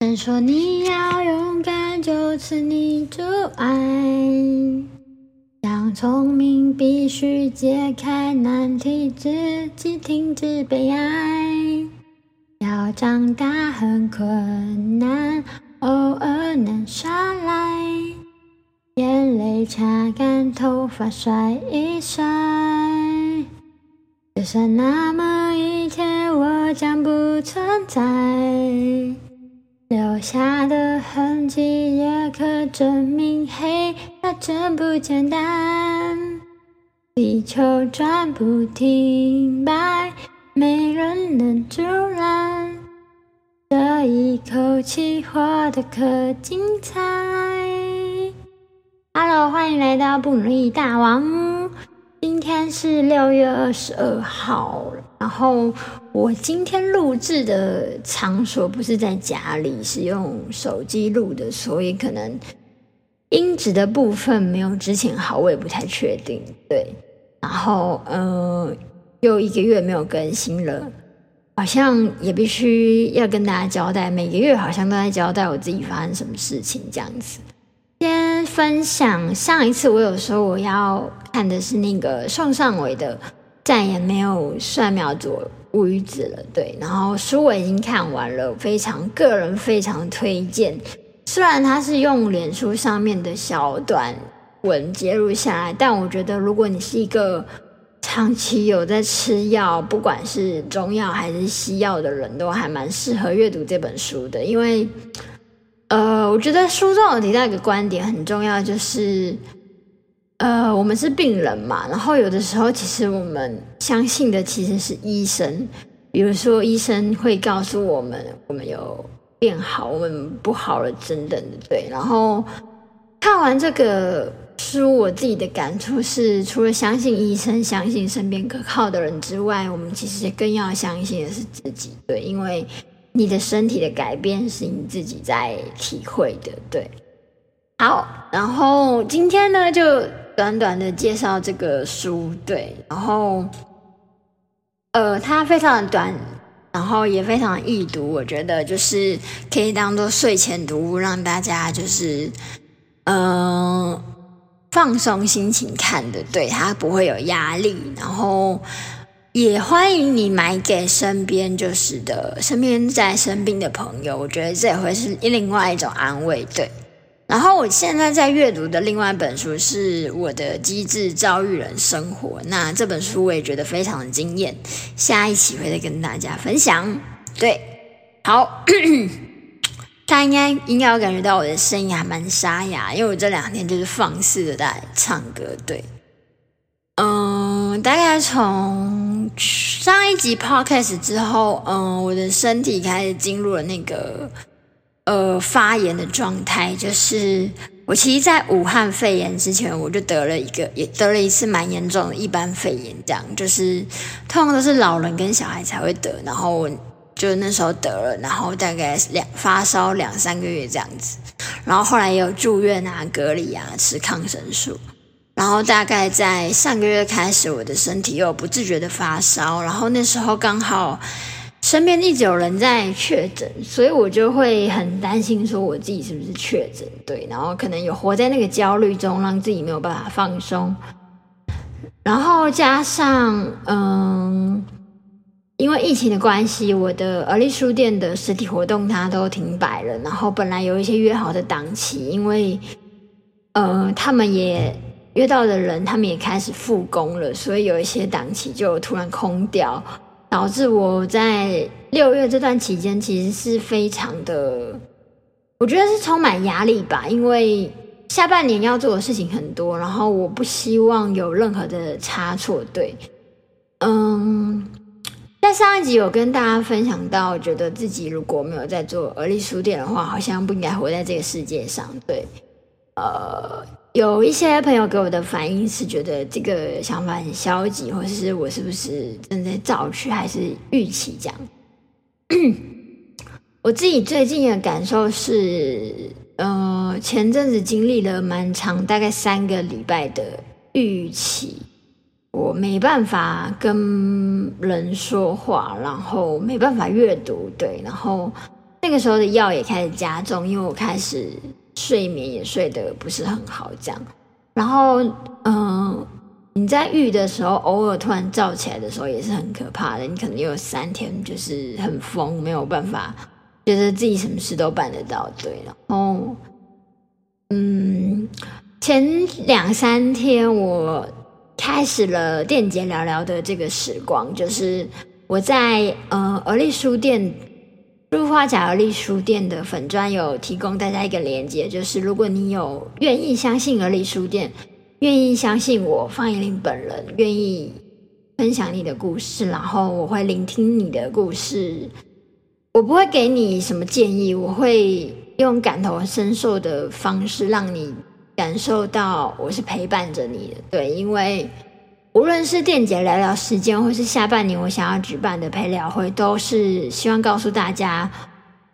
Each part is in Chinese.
人说你要勇敢，就赐你阻碍。想聪明，必须解开难题，自己停止悲哀。要长大很困难，偶尔能耍赖。眼泪擦干，头发甩一甩。就算那么一天，我将不存在。留下的痕迹也可证明，嘿，它真不简单。地球转不停摆，没人能阻拦。这一口气活得可精彩。Hello，欢迎来到不努力大王。今天是六月二十二号，然后我今天录制的场所不是在家里，是用手机录的，所以可能音质的部分没有之前好，我也不太确定。对，然后嗯，又一个月没有更新了，好像也必须要跟大家交代，每个月好像都在交代我自己发生什么事情这样子。先分享上一次，我有说我要看的是那个宋尚伟的《再也没有蒜苗左乌鱼子了》。对，然后书我已经看完了，非常个人非常推荐。虽然它是用脸书上面的小短文揭录下来，但我觉得如果你是一个长期有在吃药，不管是中药还是西药的人，都还蛮适合阅读这本书的，因为。呃，我觉得书中有提到一个观点很重要，就是，呃，我们是病人嘛，然后有的时候其实我们相信的其实是医生，比如说医生会告诉我们我们有变好，我们不好了等等的，对。然后看完这个书，我自己的感触是，除了相信医生、相信身边可靠的人之外，我们其实更要相信的是自己，对，因为。你的身体的改变是你自己在体会的，对。好，然后今天呢，就短短的介绍这个书，对。然后，呃，它非常的短，然后也非常易读，我觉得就是可以当做睡前读物，让大家就是，嗯，放松心情看的，对，它不会有压力，然后。也欢迎你买给身边就是的身边在生病的朋友，我觉得这也会是另外一种安慰。对，然后我现在在阅读的另外一本书是我的机智遭遇人生活，那这本书我也觉得非常的惊艳，下一期会再跟大家分享。对，好，大家应该应该有感觉到我的声音还蛮沙哑，因为我这两天就是放肆的在唱歌。对。嗯，大概从上一集 podcast 之后，嗯，我的身体开始进入了那个呃发炎的状态。就是我其实，在武汉肺炎之前，我就得了一个，也得了一次蛮严重的一般肺炎，这样就是通常都是老人跟小孩才会得，然后就那时候得了，然后大概两发烧两三个月这样子，然后后来也有住院啊、隔离啊、吃抗生素。然后大概在上个月开始，我的身体又不自觉的发烧，然后那时候刚好身边一直有人在确诊，所以我就会很担心说我自己是不是确诊，对，然后可能有活在那个焦虑中，让自己没有办法放松。然后加上嗯，因为疫情的关系，我的而立书店的实体活动它都停摆了，然后本来有一些约好的档期，因为呃他们也。约到的人，他们也开始复工了，所以有一些档期就突然空掉，导致我在六月这段期间其实是非常的，我觉得是充满压力吧，因为下半年要做的事情很多，然后我不希望有任何的差错。对，嗯，在上一集有跟大家分享到，觉得自己如果没有在做而立书店的话，好像不应该活在这个世界上。对，呃。有一些朋友给我的反应是觉得这个想法很消极，或是我是不是正在造句还是预期这样？我自己最近的感受是，呃，前阵子经历了蛮长，大概三个礼拜的预期，我没办法跟人说话，然后没办法阅读，对，然后那个时候的药也开始加重，因为我开始睡眠也睡得不是很好，这样。然后，嗯，你在浴的时候，偶尔突然燥起来的时候，也是很可怕的。你可能有三天就是很疯，没有办法，觉得自己什么事都办得到。对，然后，嗯，前两三天我开始了电解聊聊的这个时光，就是我在呃而立书店。入花甲而立书店的粉砖有提供大家一个连接，就是如果你有愿意相信而立书店，愿意相信我方怡玲本人，愿意分享你的故事，然后我会聆听你的故事，我不会给你什么建议，我会用感同身受的方式让你感受到我是陪伴着你的。对，因为。无论是电解聊聊时间，或是下半年我想要举办的陪聊会，都是希望告诉大家，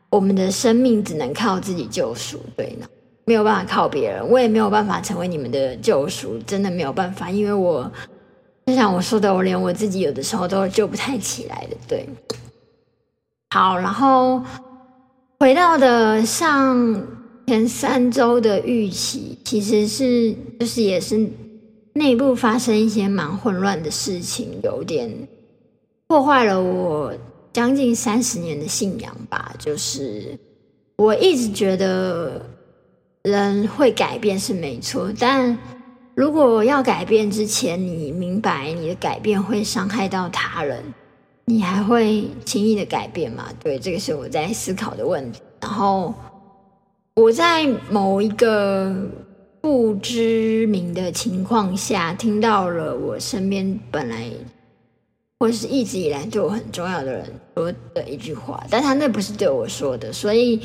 我们的生命只能靠自己救赎。对呢，没有办法靠别人，我也没有办法成为你们的救赎，真的没有办法，因为我就像我说的，我连我自己有的时候都救不太起来的。对，好，然后回到的上前三周的预期，其实是就是也是。内部发生一些蛮混乱的事情，有点破坏了我将近三十年的信仰吧。就是我一直觉得人会改变是没错，但如果要改变之前，你明白你的改变会伤害到他人，你还会轻易的改变吗？对，这个是我在思考的问题。然后我在某一个。不知名的情况下，听到了我身边本来或是一直以来对我很重要的人说的一句话，但他那不是对我说的，所以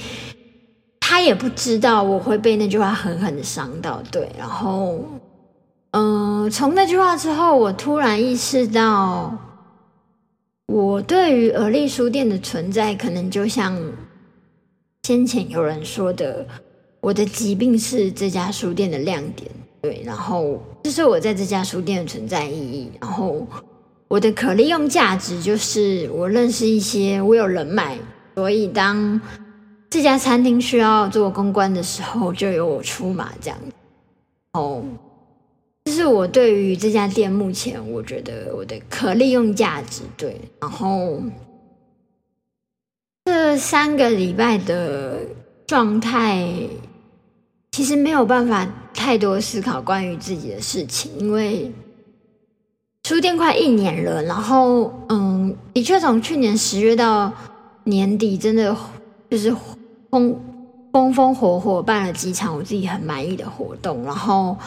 他也不知道我会被那句话狠狠的伤到。对，然后，嗯，从那句话之后，我突然意识到，我对于而立书店的存在，可能就像先前有人说的。我的疾病是这家书店的亮点，对，然后这是我在这家书店的存在意义。然后我的可利用价值就是我认识一些，我有人脉，所以当这家餐厅需要做公关的时候，就由我出马这样。哦，这是我对于这家店目前我觉得我的可利用价值。对，然后这三个礼拜的状态。其实没有办法太多思考关于自己的事情，因为书店快一年了，然后嗯，的确从去年十月到年底，真的就是风风风火火办了几场我自己很满意的活动，然后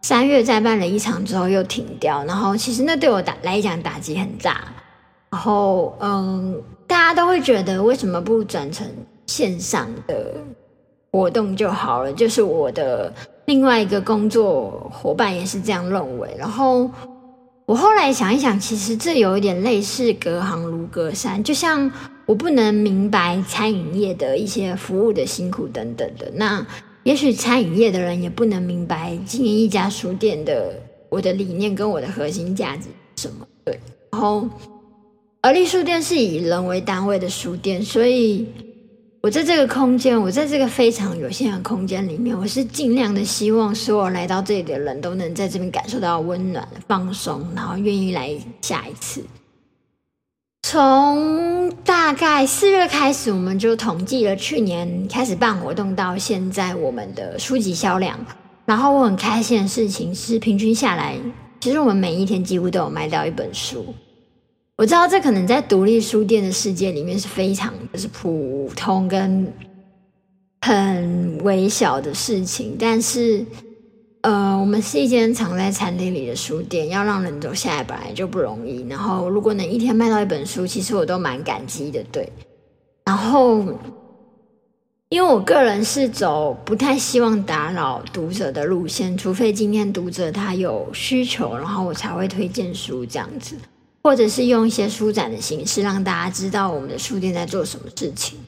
三月再办了一场之后又停掉，然后其实那对我打来讲打击很大，然后嗯，大家都会觉得为什么不转成线上的？活动就好了，就是我的另外一个工作伙伴也是这样认为。然后我后来想一想，其实这有一点类似隔行如隔山，就像我不能明白餐饮业的一些服务的辛苦等等的，那也许餐饮业的人也不能明白经营一家书店的我的理念跟我的核心价值什么。对，然后而立书店是以人为单位的书店，所以。我在这个空间，我在这个非常有限的空间里面，我是尽量的希望所有来到这里的人都能在这边感受到温暖、放松，然后愿意来下一次。从大概四月开始，我们就统计了去年开始办活动到现在我们的书籍销量。然后我很开心的事情是，平均下来，其实我们每一天几乎都有卖到一本书。我知道这可能在独立书店的世界里面是非常就是普通跟很微小的事情，但是呃，我们是一间藏在餐厅里的书店，要让人走下来本来就不容易。然后如果能一天卖到一本书，其实我都蛮感激的。对，然后因为我个人是走不太希望打扰读者的路线，除非今天读者他有需求，然后我才会推荐书这样子。或者是用一些书展的形式，让大家知道我们的书店在做什么事情。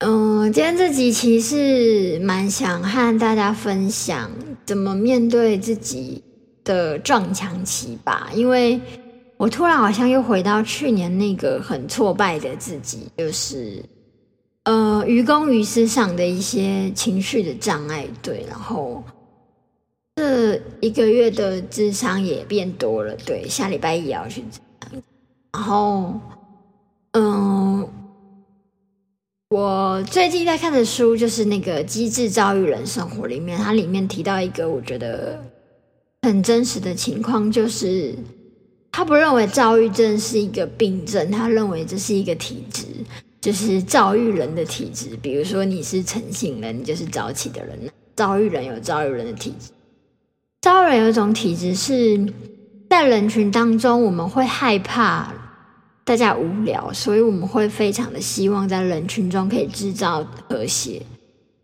嗯，今天这集其实蛮想和大家分享怎么面对自己的撞墙期吧，因为我突然好像又回到去年那个很挫败的自己，就是呃，于公于私上的一些情绪的障碍，对，然后这一个月的智商也变多了，对，下礼拜一要去然后，嗯，我最近在看的书就是那个《机智教育人生活》里面，它里面提到一个我觉得很真实的情况，就是他不认为躁郁症是一个病症，他认为这是一个体质。就是躁郁人的体质，比如说你是晨醒人，你就是早起的人。躁郁人有躁郁人的体质，躁郁人有一种体质是在人群当中，我们会害怕大家无聊，所以我们会非常的希望在人群中可以制造和谐。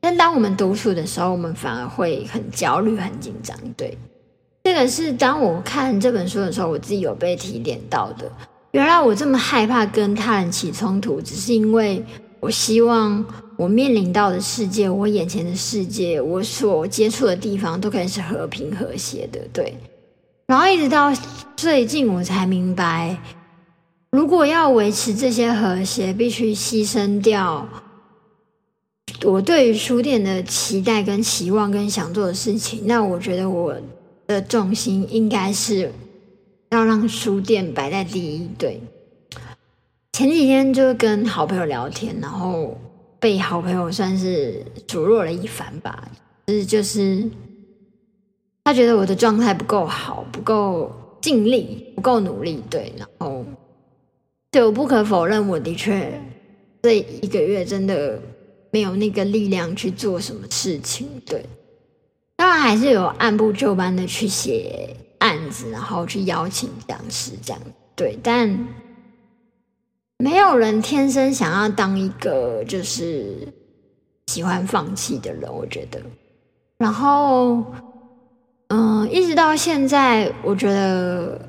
但当我们独处的时候，我们反而会很焦虑、很紧张。对，这个是当我看这本书的时候，我自己有被提点到的。原来我这么害怕跟他人起冲突，只是因为我希望我面临到的世界，我眼前的世界，我所接触的地方都可以是和平和谐的。对，然后一直到最近我才明白，如果要维持这些和谐，必须牺牲掉我对于书店的期待、跟期望、跟想做的事情。那我觉得我的重心应该是。要让书店摆在第一。对，前几天就跟好朋友聊天，然后被好朋友算是数落了一番吧。是就是他觉得我的状态不够好，不够尽力，不够努力。对，然后对我不可否认，我的确这一个月真的没有那个力量去做什么事情。对，当然还是有按部就班的去写。案子，然后去邀请讲师，这样对，但没有人天生想要当一个就是喜欢放弃的人，我觉得。然后，嗯，一直到现在，我觉得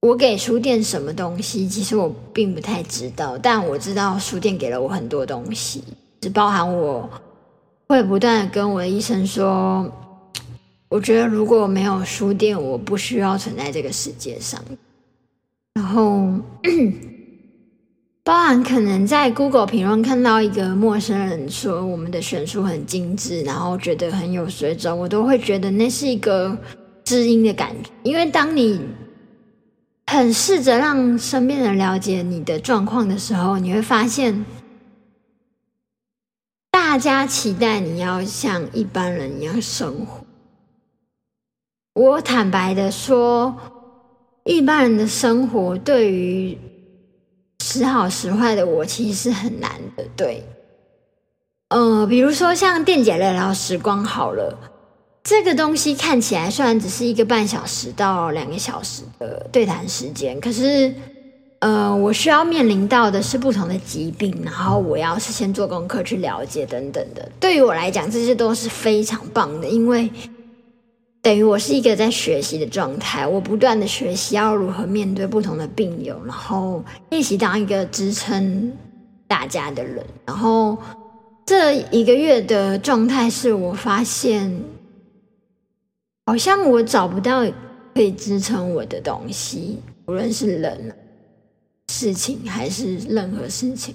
我给书店什么东西，其实我并不太知道，但我知道书店给了我很多东西，只包含我会不断的跟我的医生说。我觉得如果没有书店，我不需要存在这个世界上。然后，包含可能在 Google 评论看到一个陌生人说我们的选书很精致，然后觉得很有水准，我都会觉得那是一个知音的感觉。因为当你很试着让身边人了解你的状况的时候，你会发现，大家期待你要像一般人一样生活。我坦白的说，一般人的生活对于时好时坏的我，其实是很难的。对，呃，比如说像电姐聊聊时光好了，这个东西看起来虽然只是一个半小时到两个小时的对谈时间，可是，呃，我需要面临到的是不同的疾病，然后我要事先做功课去了解等等的。对于我来讲，这些都是非常棒的，因为。等于我是一个在学习的状态，我不断的学习要如何面对不同的病友，然后练习当一个支撑大家的人。然后这一个月的状态是我发现，好像我找不到可以支撑我的东西，无论是人、事情还是任何事情，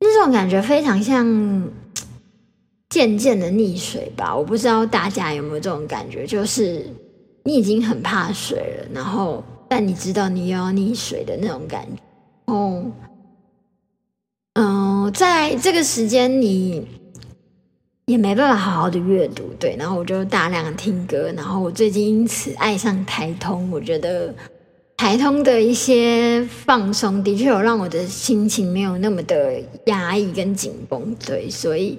那种感觉非常像。渐渐的溺水吧，我不知道大家有没有这种感觉，就是你已经很怕水了，然后但你知道你又要溺水的那种感觉。哦，嗯，在这个时间你也没办法好好的阅读，对，然后我就大量听歌，然后我最近因此爱上台通，我觉得台通的一些放松的确有让我的心情没有那么的压抑跟紧绷，对，所以。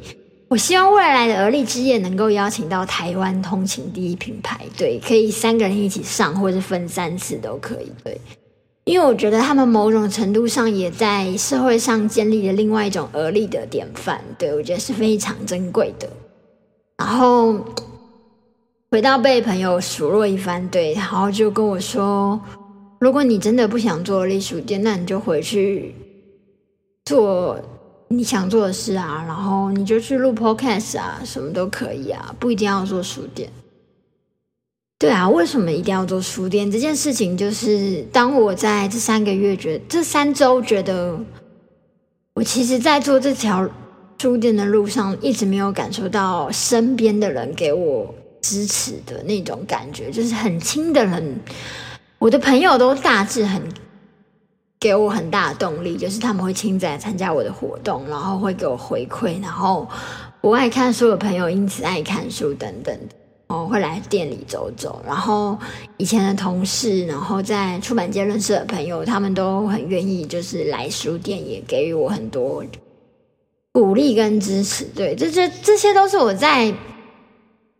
我希望未来的而立之夜能够邀请到台湾通勤第一品牌，对，可以三个人一起上，或者分三次都可以，对，因为我觉得他们某种程度上也在社会上建立了另外一种而立的典范，对我觉得是非常珍贵的。然后回到被朋友数落一番，对，然后就跟我说，如果你真的不想做隶书店，那你就回去做。你想做的事啊，然后你就去录 podcast 啊，什么都可以啊，不一定要做书店。对啊，为什么一定要做书店？这件事情就是，当我在这三个月觉得，这三周觉得我其实，在做这条书店的路上，一直没有感受到身边的人给我支持的那种感觉，就是很亲的人，我的朋友都大致很给我很大的动力，就是他们会亲自来参加我的活动，然后会给我回馈，然后我爱看书的朋友因此爱看书等等的。哦，会来店里走走，然后以前的同事，然后在出版界认识的朋友，他们都很愿意，就是来书店，也给予我很多鼓励跟支持。对，这这这些都是我在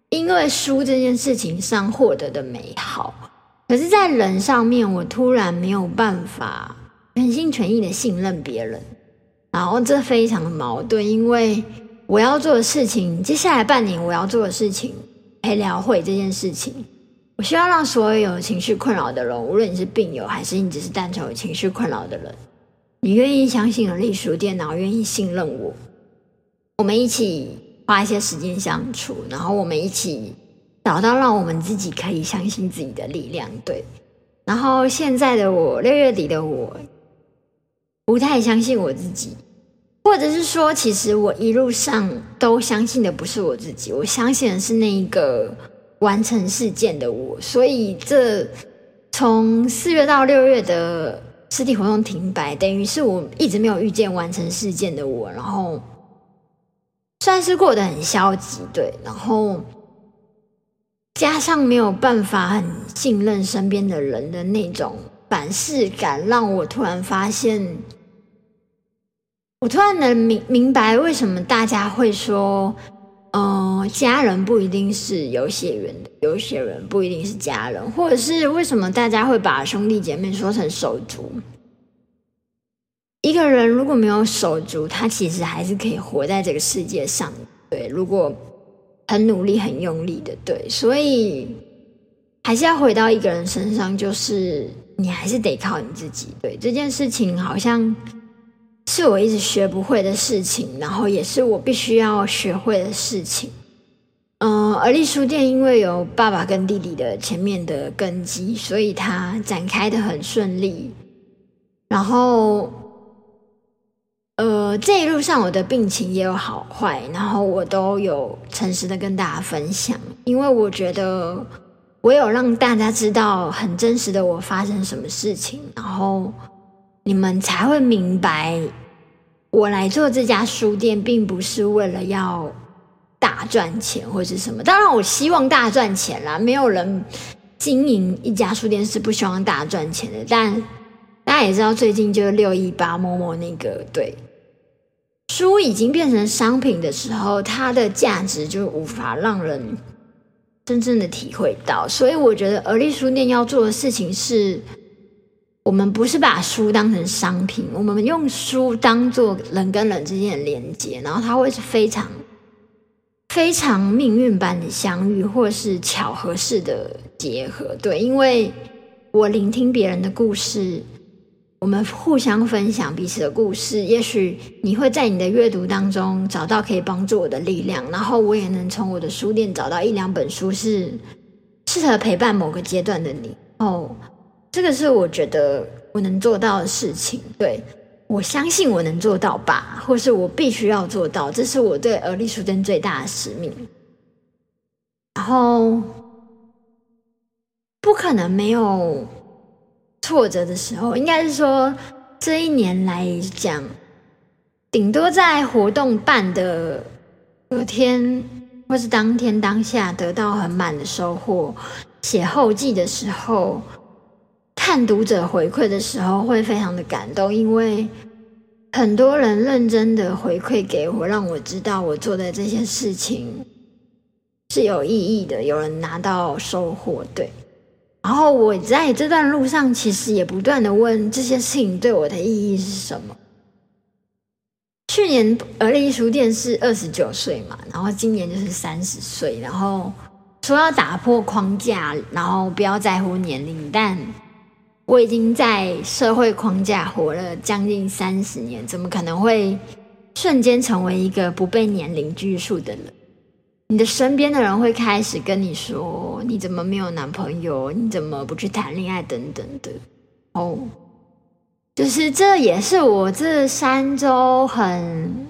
因为书这件事情上获得的美好。可是，在人上面，我突然没有办法全心全意的信任别人，然后这非常的矛盾，因为我要做的事情，接下来半年我要做的事情。陪聊会这件事情，我希望让所有有情绪困扰的人，无论你是病友还是你只是单纯有情绪困扰的人，你愿意相信有隶书电脑，愿意信任我，我们一起花一些时间相处，然后我们一起找到让我们自己可以相信自己的力量。对，然后现在的我，六月底的我，不太相信我自己。或者是说，其实我一路上都相信的不是我自己，我相信的是那一个完成事件的我。所以，这从四月到六月的实体活动停摆，等于是我一直没有遇见完成事件的我，然后算是过得很消极，对。然后加上没有办法很信任身边的人的那种反噬感，让我突然发现。我突然能明明白为什么大家会说，呃，家人不一定是有血缘的，有血缘不一定是家人，或者是为什么大家会把兄弟姐妹说成手足？一个人如果没有手足，他其实还是可以活在这个世界上。对，如果很努力、很用力的，对，所以还是要回到一个人身上，就是你还是得靠你自己。对这件事情，好像。是我一直学不会的事情，然后也是我必须要学会的事情。嗯，而立书店因为有爸爸跟弟弟的前面的根基，所以它展开的很顺利。然后，呃，这一路上我的病情也有好坏，然后我都有诚实的跟大家分享，因为我觉得我有让大家知道很真实的我发生什么事情，然后。你们才会明白，我来做这家书店，并不是为了要大赚钱或者什么。当然，我希望大赚钱啦。没有人经营一家书店是不希望大赚钱的。但大家也知道，最近就是六一八某某那个对书已经变成商品的时候，它的价值就无法让人真正的体会到。所以，我觉得而立书店要做的事情是。我们不是把书当成商品，我们用书当做人跟人之间的连接，然后它会是非常非常命运般的相遇，或是巧合式的结合。对，因为我聆听别人的故事，我们互相分享彼此的故事，也许你会在你的阅读当中找到可以帮助我的力量，然后我也能从我的书店找到一两本书是适合陪伴某个阶段的你哦。这个是我觉得我能做到的事情，对我相信我能做到吧，或是我必须要做到，这是我对而立书店最大的使命。然后不可能没有挫折的时候，应该是说这一年来讲，顶多在活动办的隔天或是当天当下得到很满的收获，写后记的时候。看读者回馈的时候会非常的感动，因为很多人认真的回馈给我，让我知道我做的这些事情是有意义的，有人拿到收获。对，然后我在这段路上其实也不断的问这些事情对我的意义是什么。去年而立书店是二十九岁嘛，然后今年就是三十岁，然后说要打破框架，然后不要在乎年龄，但。我已经在社会框架活了将近三十年，怎么可能会瞬间成为一个不被年龄拘束的人？你的身边的人会开始跟你说：“你怎么没有男朋友？你怎么不去谈恋爱？”等等的。哦，就是这也是我这三周很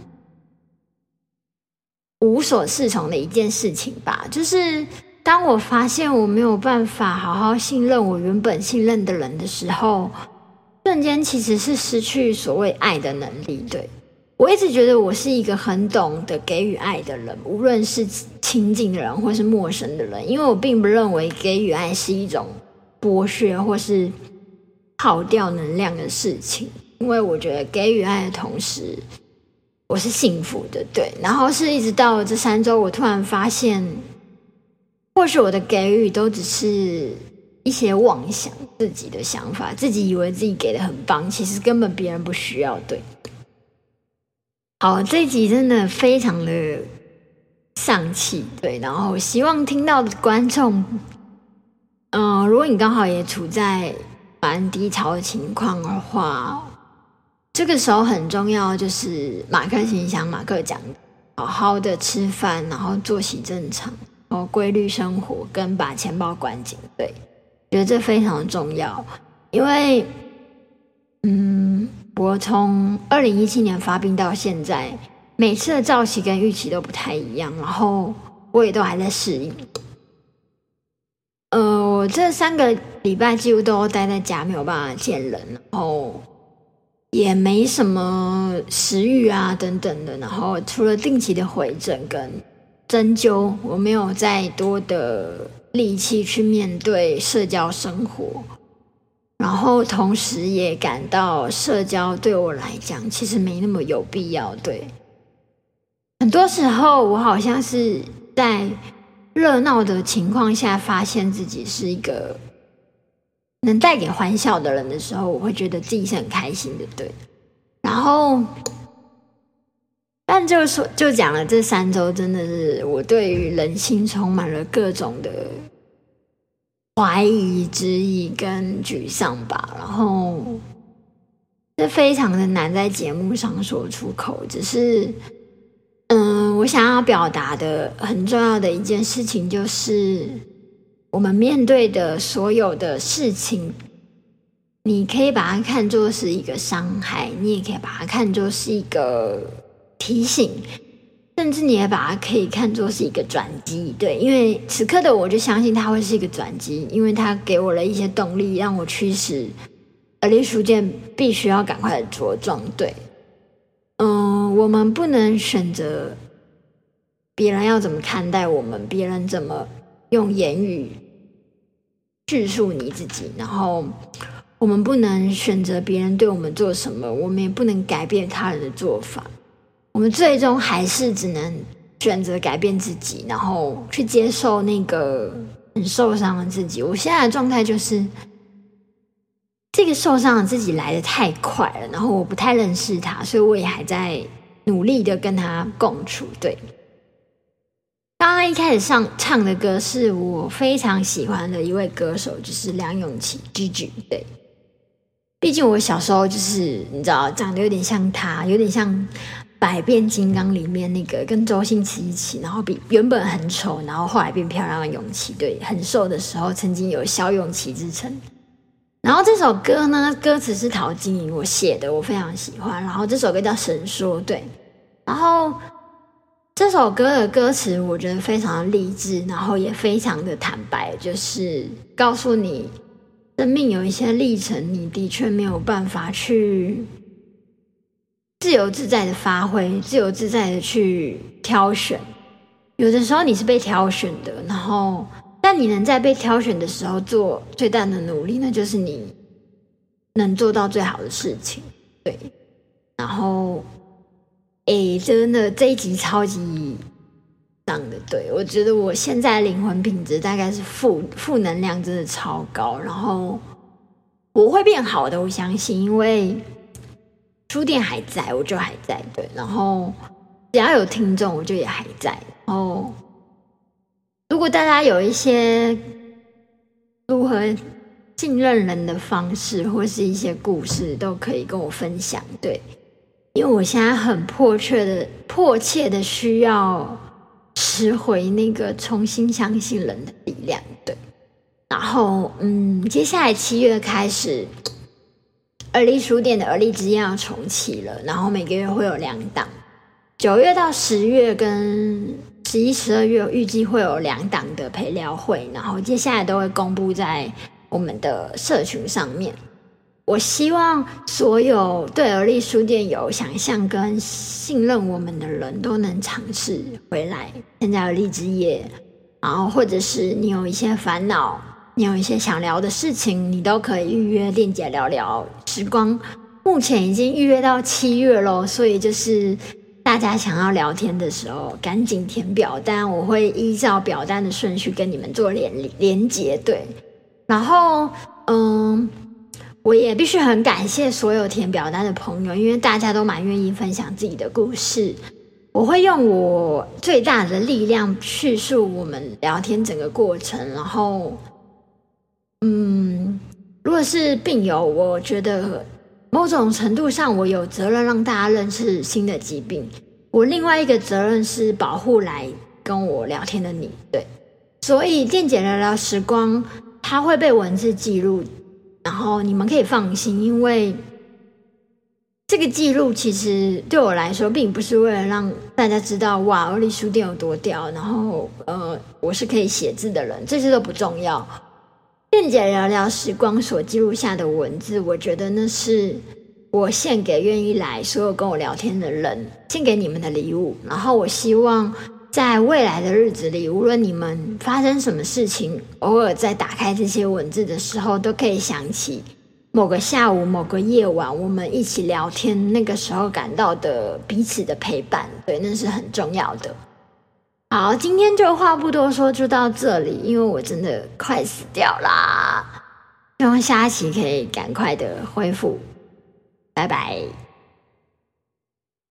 无所适从的一件事情吧。就是当我发现我没有办法好好信任我原本信任的人的时候，瞬间其实是失去所谓爱的能力。对我一直觉得我是一个很懂得给予爱的人，无论是亲近的人或是陌生的人，因为我并不认为给予爱是一种剥削或是。耗掉能量的事情，因为我觉得给予爱的同时，我是幸福的。对，然后是一直到这三周，我突然发现，或许我的给予都只是一些妄想，自己的想法，自己以为自己给的很棒，其实根本别人不需要。对，好，这集真的非常的丧气。对，然后希望听到的观众，嗯，如果你刚好也处在。蛮低潮的情况的话，这个时候很重要，就是马克心想，马克讲，好好的吃饭，然后作息正常，然后规律生活，跟把钱包管紧，对，觉得这非常重要。因为，嗯，我从二零一七年发病到现在，每次的造息跟预期都不太一样，然后我也都还在适应。呃，我这三个礼拜几乎都待在家，没有办法见人，然后也没什么食欲啊等等的。然后除了定期的回诊跟针灸，我没有再多的力气去面对社交生活。然后同时也感到社交对我来讲其实没那么有必要。对，很多时候我好像是在。热闹的情况下，发现自己是一个能带给欢笑的人的时候，我会觉得自己是很开心的，对。然后，但就是说就讲了这三周，真的是我对于人性充满了各种的怀疑、质疑跟沮丧吧。然后，这非常的难在节目上说出口，只是。嗯，我想要表达的很重要的一件事情，就是我们面对的所有的事情，你可以把它看作是一个伤害，你也可以把它看作是一个提醒，甚至你也把它可以看作是一个转机。对，因为此刻的我就相信它会是一个转机，因为它给我了一些动力，让我驱使而立书剑必须要赶快的茁壮。对。嗯，我们不能选择别人要怎么看待我们，别人怎么用言语叙述你自己，然后我们不能选择别人对我们做什么，我们也不能改变他人的做法，我们最终还是只能选择改变自己，然后去接受那个很受伤的自己。我现在的状态就是。这个受伤的自己来的太快了，然后我不太认识他，所以我也还在努力的跟他共处。对，刚刚一开始上唱的歌是我非常喜欢的一位歌手，就是梁咏琪 Gigi。对，毕竟我小时候就是你知道，长得有点像他，有点像《百变金刚》里面那个跟周星驰一起，然后比原本很丑，然后后来变漂亮的勇气。对，很瘦的时候曾经有小勇气之称。然后这首歌呢，歌词是陶晶莹我写的，我非常喜欢。然后这首歌叫《神说》，对。然后这首歌的歌词我觉得非常的励志，然后也非常的坦白，就是告诉你，生命有一些历程，你的确没有办法去自由自在的发挥，自由自在的去挑选。有的时候你是被挑选的，然后。但你能在被挑选的时候做最大的努力，那就是你能做到最好的事情。对，然后，哎，真的这一集超级棒的。对我觉得我现在灵魂品质大概是负负能量，真的超高。然后我会变好的，我相信，因为书店还在，我就还在。对，然后只要有听众，我就也还在。然后。如果大家有一些如何信任人的方式，或是一些故事，都可以跟我分享。对，因为我现在很迫切的、迫切的需要拾回那个重新相信人的力量。对，然后，嗯，接下来七月开始，而立书店的而立之夜要重启了，然后每个月会有两档，九月到十月跟十一、十二月预计会有两档的陪聊会，然后接下来都会公布在我们的社群上面。我希望所有对而立书店有想象跟信任我们的人都能尝试回来。现在而立之夜，然后或者是你有一些烦恼，你有一些想聊的事情，你都可以预约链姐聊聊时光。目前已经预约到七月喽，所以就是大家想要聊天的时候，赶紧填表单，我会依照表单的顺序跟你们做连连接。对，然后嗯。我也必须很感谢所有填表单的朋友，因为大家都蛮愿意分享自己的故事。我会用我最大的力量叙述我们聊天整个过程，然后，嗯，如果是病友，我觉得某种程度上我有责任让大家认识新的疾病。我另外一个责任是保护来跟我聊天的你，对。所以电解聊聊时光，它会被文字记录。然后你们可以放心，因为这个记录其实对我来说，并不是为了让大家知道哇，欧丽书店有多屌。然后呃，我是可以写字的人，这些都不重要。便捷聊聊时光所记录下的文字，我觉得那是我献给愿意来所有跟我聊天的人，献给你们的礼物。然后我希望。在未来的日子里，无论你们发生什么事情，偶尔在打开这些文字的时候，都可以想起某个下午、某个夜晚，我们一起聊天，那个时候感到的彼此的陪伴，对，那是很重要的。好，今天就话不多说，就到这里，因为我真的快死掉啦，希望下期可以赶快的恢复，拜拜。